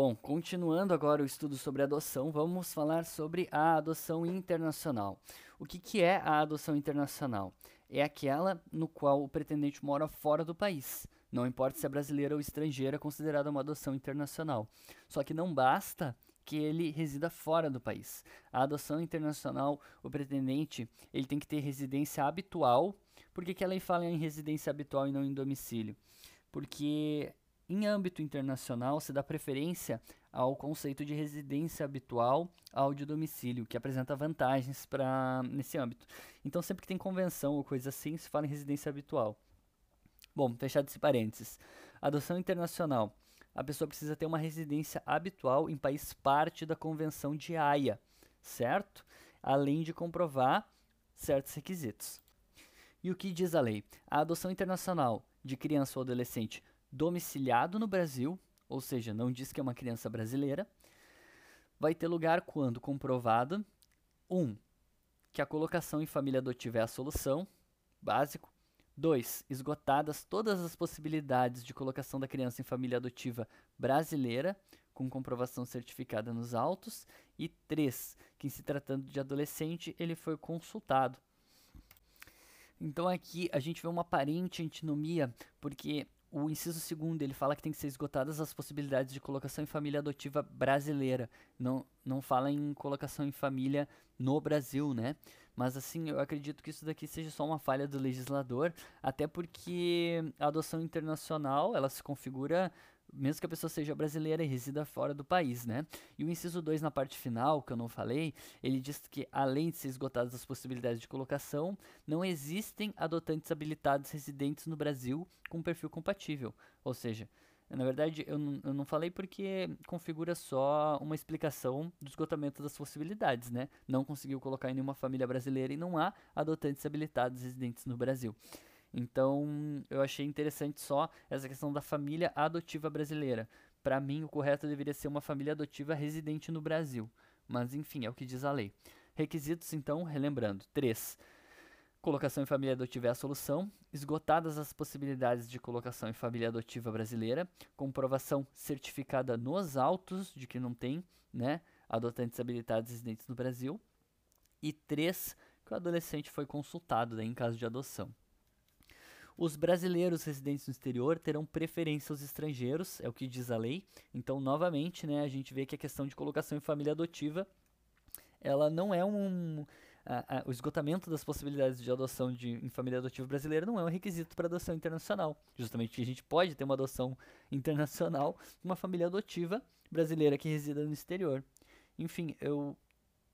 Bom, continuando agora o estudo sobre adoção, vamos falar sobre a adoção internacional. O que, que é a adoção internacional? É aquela no qual o pretendente mora fora do país. Não importa se é brasileira ou estrangeira, é considerada uma adoção internacional. Só que não basta que ele resida fora do país. A adoção internacional, o pretendente, ele tem que ter residência habitual. Por que, que a lei fala em residência habitual e não em domicílio? Porque em âmbito internacional se dá preferência ao conceito de residência habitual ao de domicílio, que apresenta vantagens para nesse âmbito. Então sempre que tem convenção ou coisa assim, se fala em residência habitual. Bom, fechado esse parênteses. Adoção internacional a pessoa precisa ter uma residência habitual em país parte da Convenção de Haia, certo? Além de comprovar certos requisitos. E o que diz a lei? A adoção internacional de criança ou adolescente domiciliado no Brasil, ou seja, não diz que é uma criança brasileira, vai ter lugar quando comprovado 1. Um, que a colocação em família adotiva é a solução, básico. 2. Esgotadas todas as possibilidades de colocação da criança em família adotiva brasileira, com comprovação certificada nos autos. E 3. Que, se tratando de adolescente, ele foi consultado. Então aqui a gente vê uma aparente antinomia, porque o inciso segundo ele fala que tem que ser esgotadas as possibilidades de colocação em família adotiva brasileira. Não, não fala em colocação em família no Brasil, né? Mas assim, eu acredito que isso daqui seja só uma falha do legislador, até porque a adoção internacional, ela se configura mesmo que a pessoa seja brasileira e resida fora do país, né? E o inciso 2 na parte final, que eu não falei, ele diz que além de ser esgotadas as possibilidades de colocação, não existem adotantes habilitados residentes no Brasil com perfil compatível. Ou seja, na verdade, eu eu não falei porque configura só uma explicação do esgotamento das possibilidades, né? Não conseguiu colocar em nenhuma família brasileira e não há adotantes habilitados residentes no Brasil. Então, eu achei interessante só essa questão da família adotiva brasileira. Para mim, o correto deveria ser uma família adotiva residente no Brasil. Mas, enfim, é o que diz a lei. Requisitos, então, relembrando: 3. Colocação em família adotiva é a solução. Esgotadas as possibilidades de colocação em família adotiva brasileira. Comprovação certificada nos autos de que não tem né, adotantes habilitados residentes no Brasil. E 3. Que o adolescente foi consultado né, em caso de adoção. Os brasileiros residentes no exterior terão preferência aos estrangeiros, é o que diz a lei. Então, novamente, né, a gente vê que a questão de colocação em família adotiva, ela não é um a, a, o esgotamento das possibilidades de adoção de, em família adotiva brasileira não é um requisito para adoção internacional. Justamente a gente pode ter uma adoção internacional uma família adotiva brasileira que resida no exterior. Enfim, eu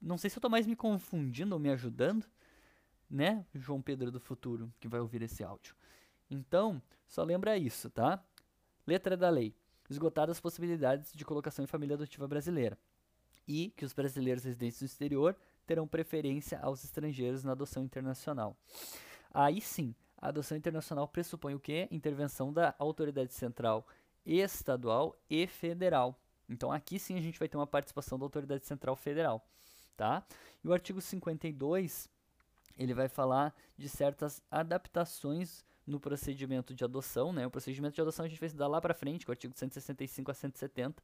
não sei se eu estou mais me confundindo ou me ajudando, né, João Pedro do futuro, que vai ouvir esse áudio. Então, só lembra isso, tá? Letra da lei. Esgotadas as possibilidades de colocação em família adotiva brasileira. E que os brasileiros residentes no exterior terão preferência aos estrangeiros na adoção internacional. Aí sim, a adoção internacional pressupõe o quê? Intervenção da autoridade central estadual e federal. Então aqui sim a gente vai ter uma participação da autoridade central federal, tá? E o artigo 52 ele vai falar de certas adaptações no procedimento de adoção, né? O procedimento de adoção a gente vai estudar lá para frente, com o artigo 165 a 170,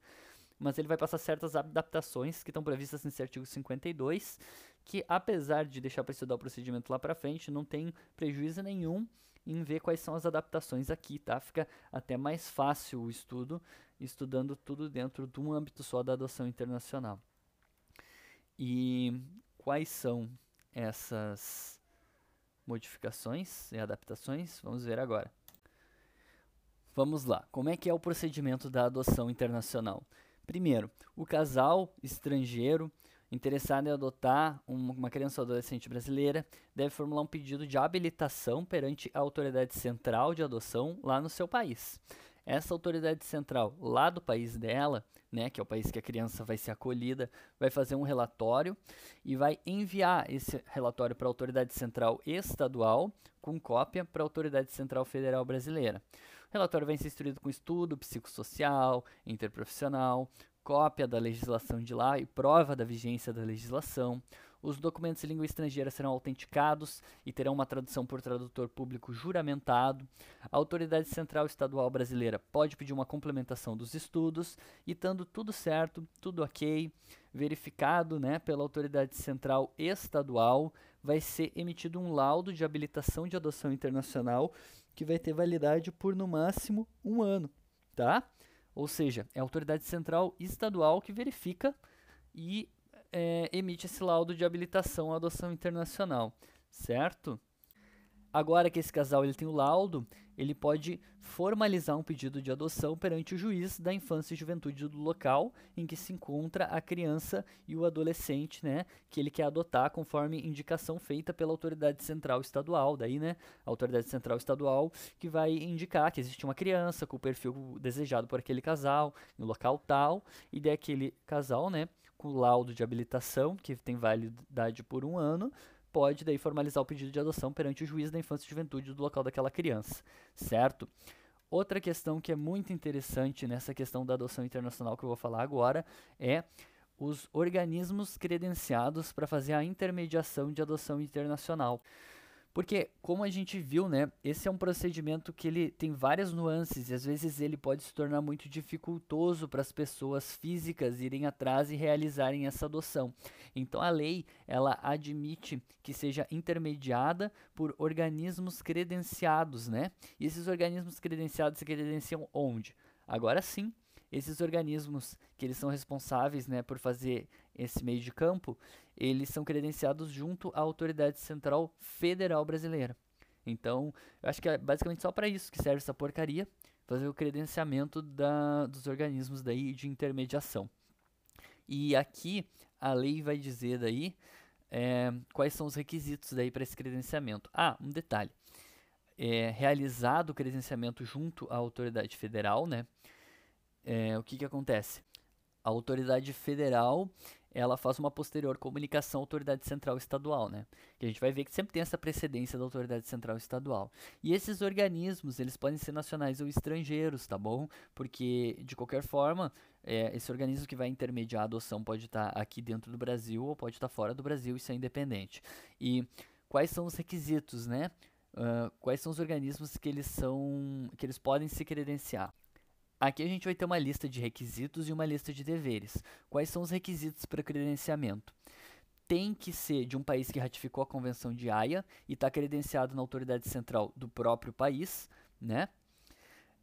mas ele vai passar certas adaptações que estão previstas nesse artigo 52, que apesar de deixar para estudar o procedimento lá para frente, não tem prejuízo nenhum em ver quais são as adaptações aqui, tá? Fica até mais fácil o estudo, estudando tudo dentro de um âmbito só da adoção internacional. E quais são essas modificações e adaptações? Vamos ver agora. Vamos lá. Como é que é o procedimento da adoção internacional? Primeiro, o casal estrangeiro interessado em adotar uma criança ou adolescente brasileira deve formular um pedido de habilitação perante a autoridade central de adoção lá no seu país. Essa autoridade central lá do país dela, né, que é o país que a criança vai ser acolhida, vai fazer um relatório e vai enviar esse relatório para a autoridade central estadual com cópia para a autoridade central federal brasileira. O relatório vai ser instruído com estudo psicossocial, interprofissional, cópia da legislação de lá e prova da vigência da legislação. Os documentos em língua estrangeira serão autenticados e terão uma tradução por tradutor público juramentado. A autoridade central estadual brasileira pode pedir uma complementação dos estudos e, estando tudo certo, tudo ok, verificado né, pela autoridade central estadual, vai ser emitido um laudo de habilitação de adoção internacional que vai ter validade por no máximo um ano, tá? Ou seja, é a autoridade central estadual que verifica e é, emite esse laudo de habilitação à adoção internacional, certo? Agora que esse casal ele tem o laudo, ele pode formalizar um pedido de adoção perante o juiz da infância e juventude do local em que se encontra a criança e o adolescente, né, que ele quer adotar conforme indicação feita pela autoridade central estadual, daí, né, a autoridade central estadual que vai indicar que existe uma criança com o perfil desejado por aquele casal no local tal e daquele casal, né, com laudo de habilitação que tem validade por um ano pode daí formalizar o pedido de adoção perante o juiz da infância e juventude do local daquela criança, certo? Outra questão que é muito interessante nessa questão da adoção internacional que eu vou falar agora é os organismos credenciados para fazer a intermediação de adoção internacional. Porque, como a gente viu, né, esse é um procedimento que ele tem várias nuances e às vezes ele pode se tornar muito dificultoso para as pessoas físicas irem atrás e realizarem essa adoção. Então, a lei, ela admite que seja intermediada por organismos credenciados, né? E esses organismos credenciados se credenciam onde? Agora sim, esses organismos que eles são responsáveis né, por fazer esse meio de campo, eles são credenciados junto à Autoridade Central Federal Brasileira. Então, eu acho que é basicamente só para isso que serve essa porcaria, fazer o credenciamento da, dos organismos daí de intermediação. E aqui a lei vai dizer daí é, quais são os requisitos daí para esse credenciamento. Ah, um detalhe. É, realizado o credenciamento junto à autoridade federal, né? é, o que, que acontece? A autoridade federal ela faz uma posterior comunicação à autoridade central estadual, né? Que a gente vai ver que sempre tem essa precedência da autoridade central estadual. E esses organismos, eles podem ser nacionais ou estrangeiros, tá bom? Porque, de qualquer forma, é, esse organismo que vai intermediar a adoção pode estar tá aqui dentro do Brasil ou pode estar tá fora do Brasil, isso é independente. E quais são os requisitos, né? Uh, quais são os organismos que eles são, que eles podem se credenciar? Aqui a gente vai ter uma lista de requisitos e uma lista de deveres. Quais são os requisitos para credenciamento? Tem que ser de um país que ratificou a Convenção de Haia e está credenciado na autoridade central do próprio país, né?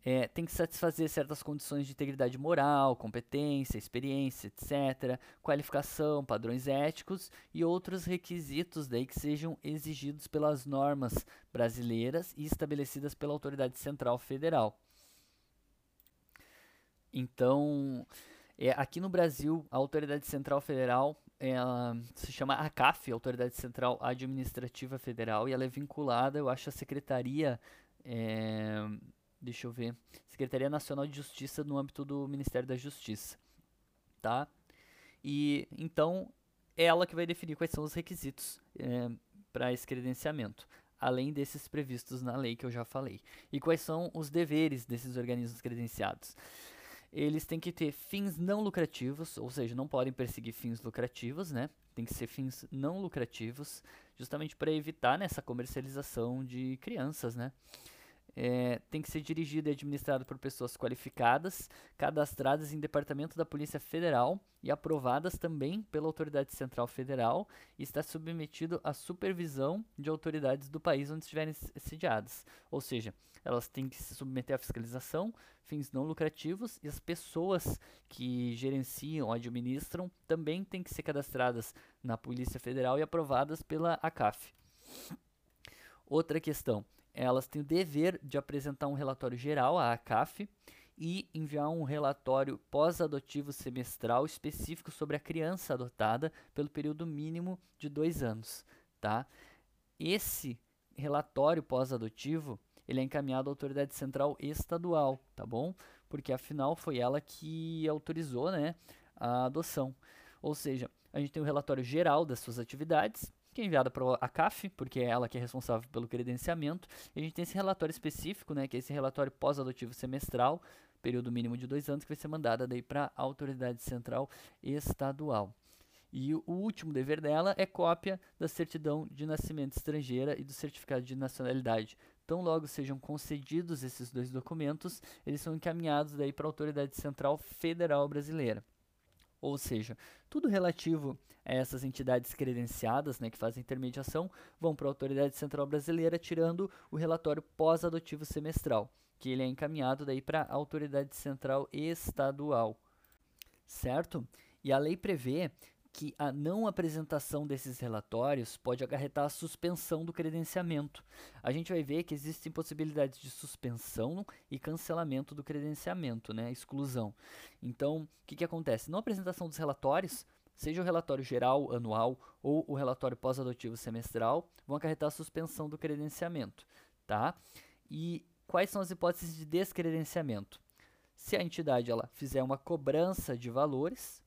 É, tem que satisfazer certas condições de integridade moral, competência, experiência, etc., qualificação, padrões éticos e outros requisitos daí que sejam exigidos pelas normas brasileiras e estabelecidas pela autoridade central federal. Então, é, aqui no Brasil, a Autoridade Central Federal se chama ACAF, Autoridade Central Administrativa Federal, e ela é vinculada, eu acho, à Secretaria, é, deixa eu ver, Secretaria Nacional de Justiça no âmbito do Ministério da Justiça, tá? E então, é ela que vai definir quais são os requisitos é, para esse credenciamento, além desses previstos na lei que eu já falei. E quais são os deveres desses organismos credenciados? Eles têm que ter fins não lucrativos, ou seja, não podem perseguir fins lucrativos, né? Tem que ser fins não lucrativos, justamente para evitar nessa comercialização de crianças, né? É, tem que ser dirigido e administrado por pessoas qualificadas, cadastradas em departamento da Polícia Federal e aprovadas também pela Autoridade Central Federal e está submetido à supervisão de autoridades do país onde estiverem sediadas. Ou seja, elas têm que se submeter à fiscalização, fins não lucrativos e as pessoas que gerenciam, administram, também têm que ser cadastradas na Polícia Federal e aprovadas pela ACAF. Outra questão, elas têm o dever de apresentar um relatório geral à ACAF e enviar um relatório pós-adotivo semestral específico sobre a criança adotada pelo período mínimo de dois anos, tá? Esse relatório pós-adotivo ele é encaminhado à autoridade central estadual, tá bom? Porque afinal foi ela que autorizou, né, a adoção. Ou seja, a gente tem o um relatório geral das suas atividades, que é enviada para a CAF, porque é ela que é responsável pelo credenciamento. E a gente tem esse relatório específico, né, que é esse relatório pós-adotivo semestral, período mínimo de dois anos, que vai ser mandada para a autoridade central estadual. E o último dever dela é cópia da certidão de nascimento estrangeira e do certificado de nacionalidade. Tão logo sejam concedidos esses dois documentos, eles são encaminhados daí para a Autoridade Central Federal Brasileira. Ou seja, tudo relativo a essas entidades credenciadas né, que fazem intermediação vão para a Autoridade Central Brasileira, tirando o relatório pós-adotivo semestral, que ele é encaminhado daí para a Autoridade Central Estadual. Certo? E a lei prevê que a não apresentação desses relatórios pode acarretar a suspensão do credenciamento. A gente vai ver que existem possibilidades de suspensão e cancelamento do credenciamento, né, exclusão. Então, o que, que acontece? Não apresentação dos relatórios, seja o relatório geral anual ou o relatório pós-adotivo semestral, vão acarretar a suspensão do credenciamento, tá? E quais são as hipóteses de descredenciamento? Se a entidade ela fizer uma cobrança de valores,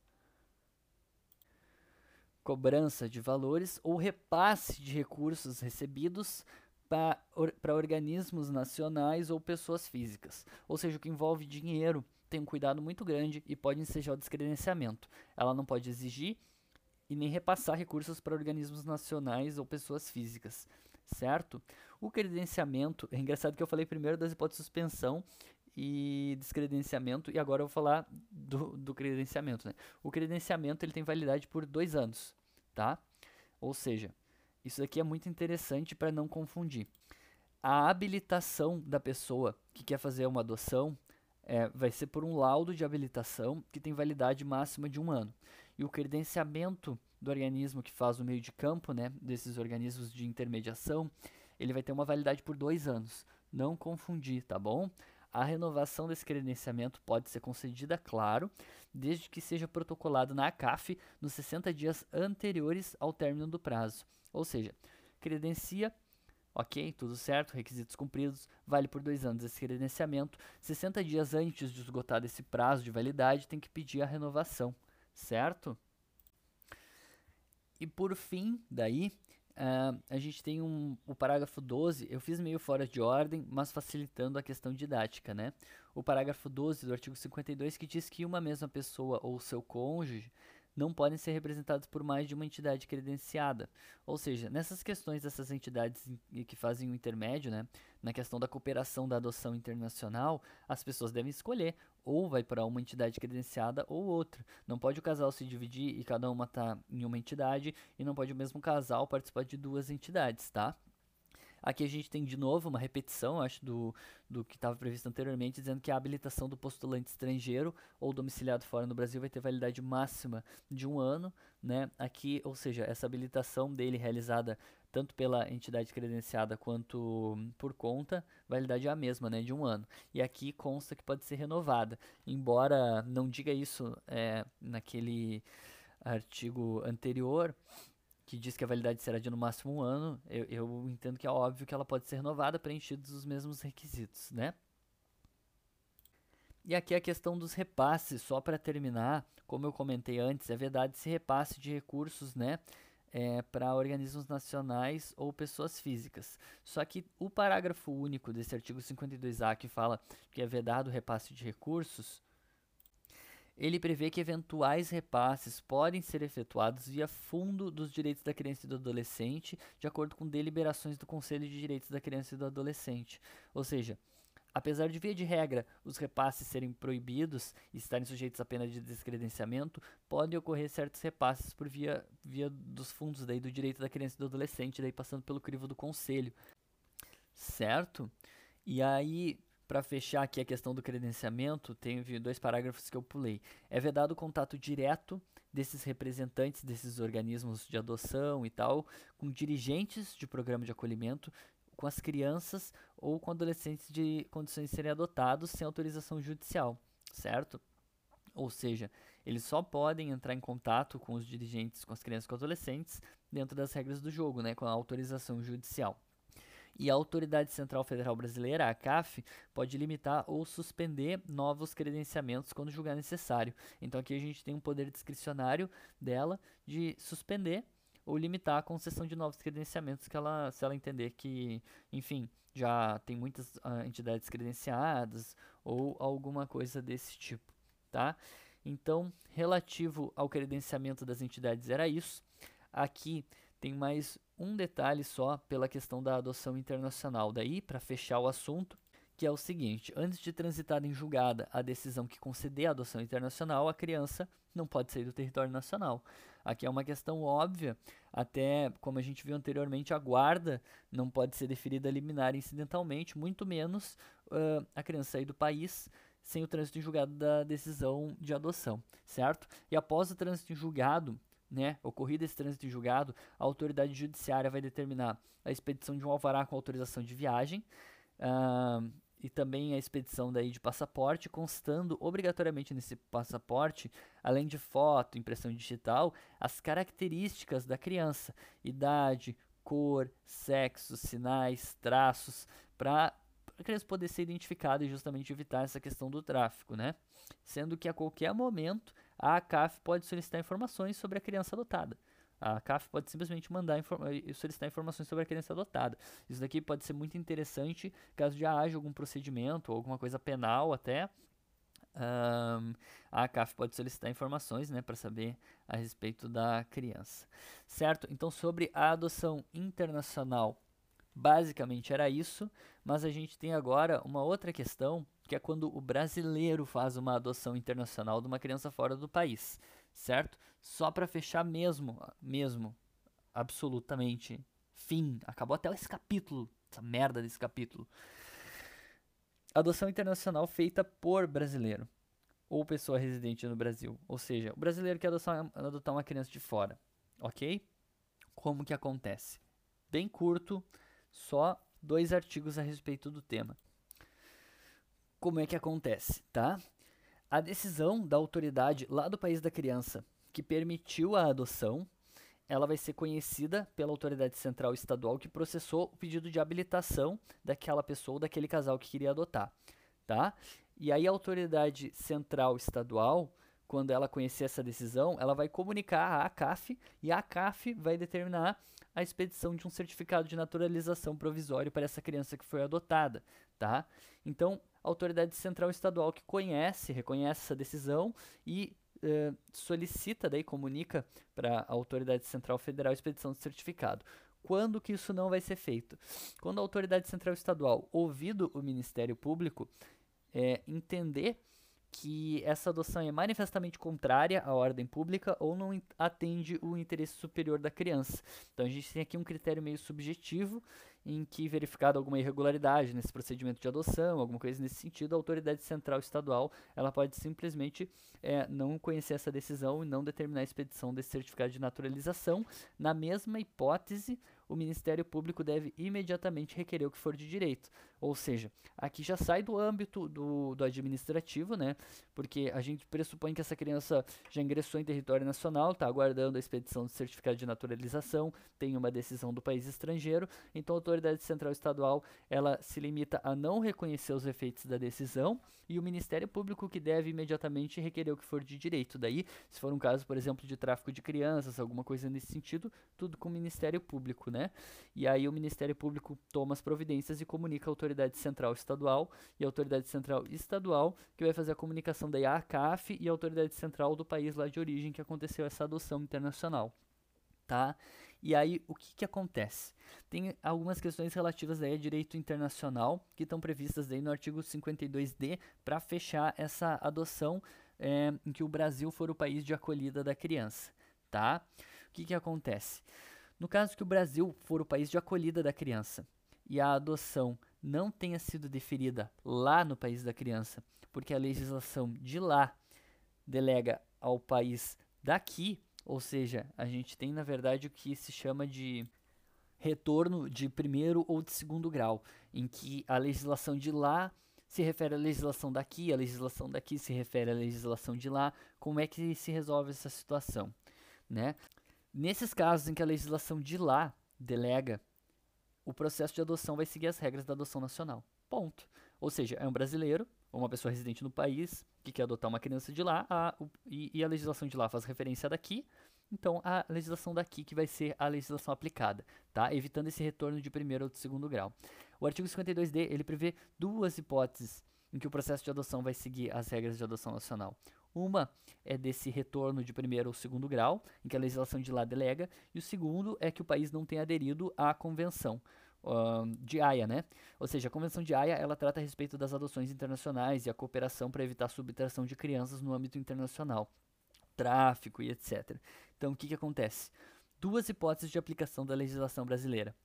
cobrança de valores ou repasse de recursos recebidos para or, organismos nacionais ou pessoas físicas. Ou seja, o que envolve dinheiro tem um cuidado muito grande e pode ensejar o descredenciamento. Ela não pode exigir e nem repassar recursos para organismos nacionais ou pessoas físicas, certo? O credenciamento, é engraçado que eu falei primeiro das hipóteses de suspensão e descredenciamento, e agora eu vou falar do, do credenciamento. Né? O credenciamento ele tem validade por dois anos, tá? Ou seja, isso aqui é muito interessante para não confundir. A habilitação da pessoa que quer fazer uma adoção é, vai ser por um laudo de habilitação que tem validade máxima de um ano. E o credenciamento do organismo que faz o meio de campo, né, desses organismos de intermediação, ele vai ter uma validade por dois anos. Não confundir, tá bom? A renovação desse credenciamento pode ser concedida, claro, desde que seja protocolado na ACAF nos 60 dias anteriores ao término do prazo. Ou seja, credencia, ok, tudo certo, requisitos cumpridos, vale por dois anos esse credenciamento. 60 dias antes de esgotar esse prazo de validade, tem que pedir a renovação, certo? E por fim, daí, Uh, a gente tem um, o parágrafo 12, eu fiz meio fora de ordem, mas facilitando a questão didática, né? O parágrafo 12 do artigo 52 que diz que uma mesma pessoa ou seu cônjuge não podem ser representados por mais de uma entidade credenciada. Ou seja, nessas questões dessas entidades que fazem o intermédio, né, na questão da cooperação da adoção internacional, as pessoas devem escolher ou vai para uma entidade credenciada ou outra. Não pode o casal se dividir e cada uma tá em uma entidade e não pode o mesmo casal participar de duas entidades, tá? Aqui a gente tem de novo uma repetição, acho, do, do que estava previsto anteriormente, dizendo que a habilitação do postulante estrangeiro ou domiciliado fora no Brasil vai ter validade máxima de um ano, né? Aqui, ou seja, essa habilitação dele realizada tanto pela entidade credenciada quanto por conta, validade é a mesma, né, de um ano. E aqui consta que pode ser renovada, embora não diga isso é, naquele artigo anterior, que diz que a validade será de no máximo um ano, eu, eu entendo que é óbvio que ela pode ser renovada preenchidos os mesmos requisitos, né? E aqui a questão dos repasses, só para terminar, como eu comentei antes, é verdade esse repasse de recursos, né? É, para organismos nacionais ou pessoas físicas. Só que o parágrafo único desse artigo 52A, que fala que é vedado o repasse de recursos, ele prevê que eventuais repasses podem ser efetuados via Fundo dos Direitos da Criança e do Adolescente, de acordo com deliberações do Conselho de Direitos da Criança e do Adolescente. Ou seja, Apesar de, via de regra, os repasses serem proibidos e estarem sujeitos à pena de descredenciamento, podem ocorrer certos repasses por via, via dos fundos daí do direito da criança e do adolescente, daí passando pelo crivo do conselho. Certo? E aí, para fechar aqui a questão do credenciamento, tem dois parágrafos que eu pulei. É vedado o contato direto desses representantes desses organismos de adoção e tal, com dirigentes de programa de acolhimento, com as crianças ou com adolescentes de condições de serem adotados sem autorização judicial, certo? Ou seja, eles só podem entrar em contato com os dirigentes, com as crianças e com adolescentes dentro das regras do jogo, né, com a autorização judicial. E a Autoridade Central Federal Brasileira, a CAF, pode limitar ou suspender novos credenciamentos quando julgar necessário. Então aqui a gente tem um poder discricionário dela de suspender ou limitar a concessão de novos credenciamentos que ela, se ela entender que, enfim, já tem muitas uh, entidades credenciadas ou alguma coisa desse tipo, tá? Então, relativo ao credenciamento das entidades era isso. Aqui tem mais um detalhe só pela questão da adoção internacional. Daí, para fechar o assunto, que é o seguinte: antes de transitar em julgada a decisão que conceder a adoção internacional, a criança não pode sair do território nacional. Aqui é uma questão óbvia, até como a gente viu anteriormente, a guarda não pode ser deferida liminar incidentalmente, muito menos uh, a criança sair do país sem o trânsito em julgado da decisão de adoção, certo? E após o trânsito em julgado, né, ocorrido esse trânsito em julgado, a autoridade judiciária vai determinar a expedição de um alvará com autorização de viagem uh, e também a expedição daí de passaporte, constando obrigatoriamente nesse passaporte, além de foto, impressão digital, as características da criança, idade, cor, sexo, sinais, traços, para a criança poder ser identificada e justamente evitar essa questão do tráfico, né? Sendo que a qualquer momento a ACAF pode solicitar informações sobre a criança adotada. A CAF pode simplesmente mandar e solicitar informações sobre a criança adotada. Isso daqui pode ser muito interessante caso já haja algum procedimento ou alguma coisa penal até. Um, a CAF pode solicitar informações né, para saber a respeito da criança. Certo? Então, sobre a adoção internacional, basicamente era isso, mas a gente tem agora uma outra questão que é quando o brasileiro faz uma adoção internacional de uma criança fora do país, certo? Só para fechar mesmo, mesmo, absolutamente, fim, acabou até esse capítulo, essa merda desse capítulo. Adoção internacional feita por brasileiro ou pessoa residente no Brasil, ou seja, o brasileiro quer adotar, adotar uma criança de fora, ok? Como que acontece? Bem curto, só dois artigos a respeito do tema como é que acontece, tá? A decisão da autoridade lá do país da criança que permitiu a adoção, ela vai ser conhecida pela autoridade central estadual que processou o pedido de habilitação daquela pessoa, daquele casal que queria adotar, tá? E aí a autoridade central estadual, quando ela conhecer essa decisão, ela vai comunicar à ACAF e a ACAF vai determinar a expedição de um certificado de naturalização provisório para essa criança que foi adotada, tá? Então, autoridade central estadual que conhece, reconhece essa decisão e eh, solicita, daí comunica para a autoridade central federal a expedição do certificado. Quando que isso não vai ser feito? Quando a autoridade central estadual, ouvido o Ministério Público, é, entender que essa adoção é manifestamente contrária à ordem pública ou não atende o interesse superior da criança. Então a gente tem aqui um critério meio subjetivo em que verificada alguma irregularidade nesse procedimento de adoção, alguma coisa nesse sentido, a autoridade central estadual ela pode simplesmente é, não conhecer essa decisão e não determinar a expedição desse certificado de naturalização. Na mesma hipótese, o Ministério Público deve imediatamente requerer o que for de direito. Ou seja, aqui já sai do âmbito do, do administrativo, né? Porque a gente pressupõe que essa criança já ingressou em território nacional, está aguardando a expedição do certificado de naturalização, tem uma decisão do país estrangeiro, então a autoridade central estadual ela se limita a não reconhecer os efeitos da decisão e o Ministério Público que deve imediatamente requerer o que for de direito. Daí, se for um caso, por exemplo, de tráfico de crianças, alguma coisa nesse sentido, tudo com o Ministério Público, né? E aí o Ministério Público toma as providências e comunica a autoridade central estadual e a autoridade central estadual que vai fazer a comunicação da ACAF e a autoridade central do país lá de origem que aconteceu essa adoção internacional, tá? E aí, o que, que acontece? Tem algumas questões relativas aí a direito internacional que estão previstas aí no artigo 52D para fechar essa adoção é, em que o Brasil for o país de acolhida da criança, tá? O que, que acontece? No caso que o Brasil for o país de acolhida da criança e a adoção não tenha sido deferida lá no país da criança, porque a legislação de lá delega ao país daqui, ou seja, a gente tem na verdade o que se chama de retorno de primeiro ou de segundo grau, em que a legislação de lá se refere à legislação daqui, a legislação daqui se refere à legislação de lá. Como é que se resolve essa situação, né? Nesses casos em que a legislação de lá delega, o processo de adoção vai seguir as regras da adoção nacional. Ponto. Ou seja, é um brasileiro ou uma pessoa residente no país que quer adotar uma criança de lá a, e, e, a legislação de lá faz referência daqui, então a legislação daqui que vai ser a legislação aplicada, tá? Evitando esse retorno de primeiro ou de segundo grau. O artigo 52D ele prevê duas hipóteses em que o processo de adoção vai seguir as regras de adoção nacional. Uma é desse retorno de primeiro ou segundo grau, em que a legislação de lá delega, e o segundo é que o país não tem aderido à convenção de Haia, né? Ou seja, a convenção de Haia ela trata a respeito das adoções internacionais e a cooperação para evitar a subtração de crianças no âmbito internacional, tráfico e etc. Então, o que, que acontece? Duas hipóteses de aplicação da legislação brasileira.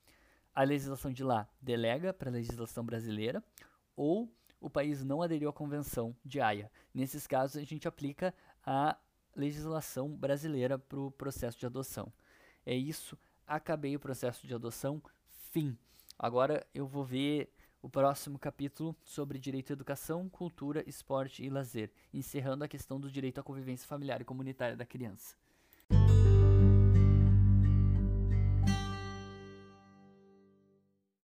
A legislação de lá delega para a legislação brasileira, ou o país não aderiu à Convenção de Haia. Nesses casos, a gente aplica a legislação brasileira para o processo de adoção. É isso, acabei o processo de adoção, fim. Agora eu vou ver o próximo capítulo sobre direito à educação, cultura, esporte e lazer, encerrando a questão do direito à convivência familiar e comunitária da criança.